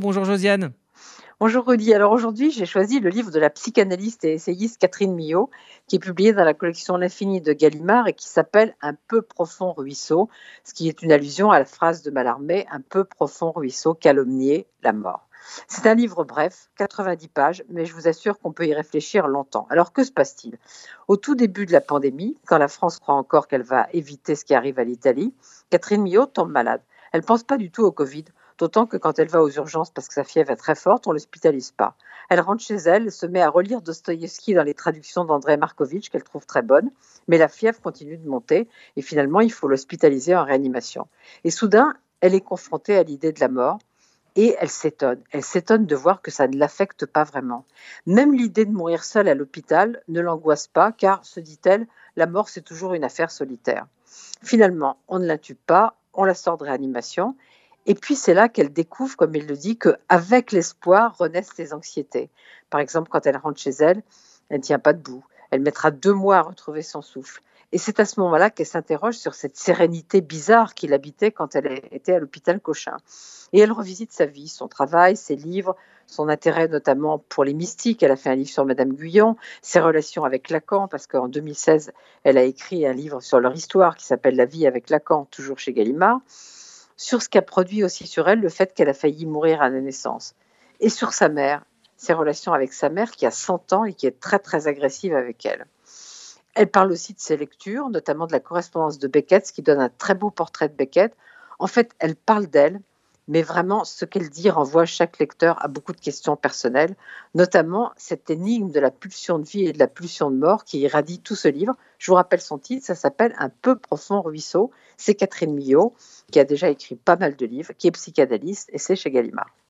Bonjour Josiane. Bonjour Rudy. Alors aujourd'hui, j'ai choisi le livre de la psychanalyste et essayiste Catherine Millot, qui est publié dans la collection L'infini de Gallimard et qui s'appelle Un peu profond ruisseau, ce qui est une allusion à la phrase de Mallarmé Un peu profond ruisseau calomnier la mort. C'est un livre bref, 90 pages, mais je vous assure qu'on peut y réfléchir longtemps. Alors que se passe-t-il? Au tout début de la pandémie, quand la France croit encore qu'elle va éviter ce qui arrive à l'Italie, Catherine Millot tombe malade. Elle ne pense pas du tout au Covid, d'autant que quand elle va aux urgences parce que sa fièvre est très forte, on ne l'hospitalise pas. Elle rentre chez elle, se met à relire Dostoïevski dans les traductions d'André Markovitch, qu'elle trouve très bonnes, mais la fièvre continue de monter, et finalement, il faut l'hospitaliser en réanimation. Et soudain, elle est confrontée à l'idée de la mort, et elle s'étonne. Elle s'étonne de voir que ça ne l'affecte pas vraiment. Même l'idée de mourir seule à l'hôpital ne l'angoisse pas, car, se dit-elle, la mort, c'est toujours une affaire solitaire. Finalement, on ne la tue pas, on la sort de réanimation. Et puis c'est là qu'elle découvre, comme il le dit, qu'avec l'espoir renaissent ses anxiétés. Par exemple, quand elle rentre chez elle, elle ne tient pas debout. Elle mettra deux mois à retrouver son souffle. Et c'est à ce moment-là qu'elle s'interroge sur cette sérénité bizarre qu'il habitait quand elle était à l'hôpital Cochin. Et elle revisite sa vie, son travail, ses livres, son intérêt notamment pour les mystiques. Elle a fait un livre sur Madame Guyon, ses relations avec Lacan, parce qu'en 2016, elle a écrit un livre sur leur histoire qui s'appelle La vie avec Lacan, toujours chez Gallimard. Sur ce qu'a produit aussi sur elle le fait qu'elle a failli mourir à la naissance. Et sur sa mère, ses relations avec sa mère qui a 100 ans et qui est très très agressive avec elle. Elle parle aussi de ses lectures, notamment de la correspondance de Beckett, ce qui donne un très beau portrait de Beckett. En fait, elle parle d'elle, mais vraiment, ce qu'elle dit renvoie chaque lecteur à beaucoup de questions personnelles, notamment cette énigme de la pulsion de vie et de la pulsion de mort qui irradie tout ce livre. Je vous rappelle son titre, ça s'appelle Un peu profond ruisseau. C'est Catherine Millot, qui a déjà écrit pas mal de livres, qui est psychanalyste, et c'est chez Gallimard.